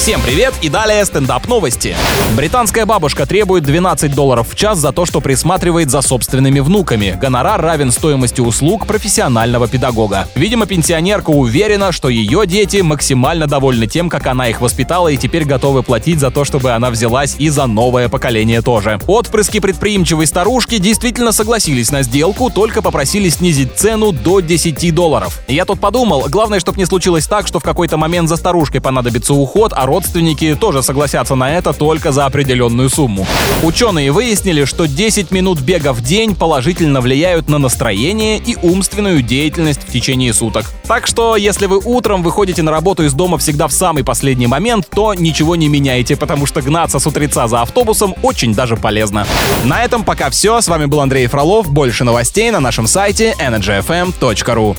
Всем привет и далее стендап новости. Британская бабушка требует 12 долларов в час за то, что присматривает за собственными внуками. Гонорар равен стоимости услуг профессионального педагога. Видимо, пенсионерка уверена, что ее дети максимально довольны тем, как она их воспитала и теперь готовы платить за то, чтобы она взялась и за новое поколение тоже. Отпрыски предприимчивой старушки действительно согласились на сделку, только попросили снизить цену до 10 долларов. Я тут подумал, главное, чтобы не случилось так, что в какой-то момент за старушкой понадобится уход, а родственники тоже согласятся на это только за определенную сумму. Ученые выяснили, что 10 минут бега в день положительно влияют на настроение и умственную деятельность в течение суток. Так что, если вы утром выходите на работу из дома всегда в самый последний момент, то ничего не меняйте, потому что гнаться с утреца за автобусом очень даже полезно. На этом пока все. С вами был Андрей Фролов. Больше новостей на нашем сайте energyfm.ru.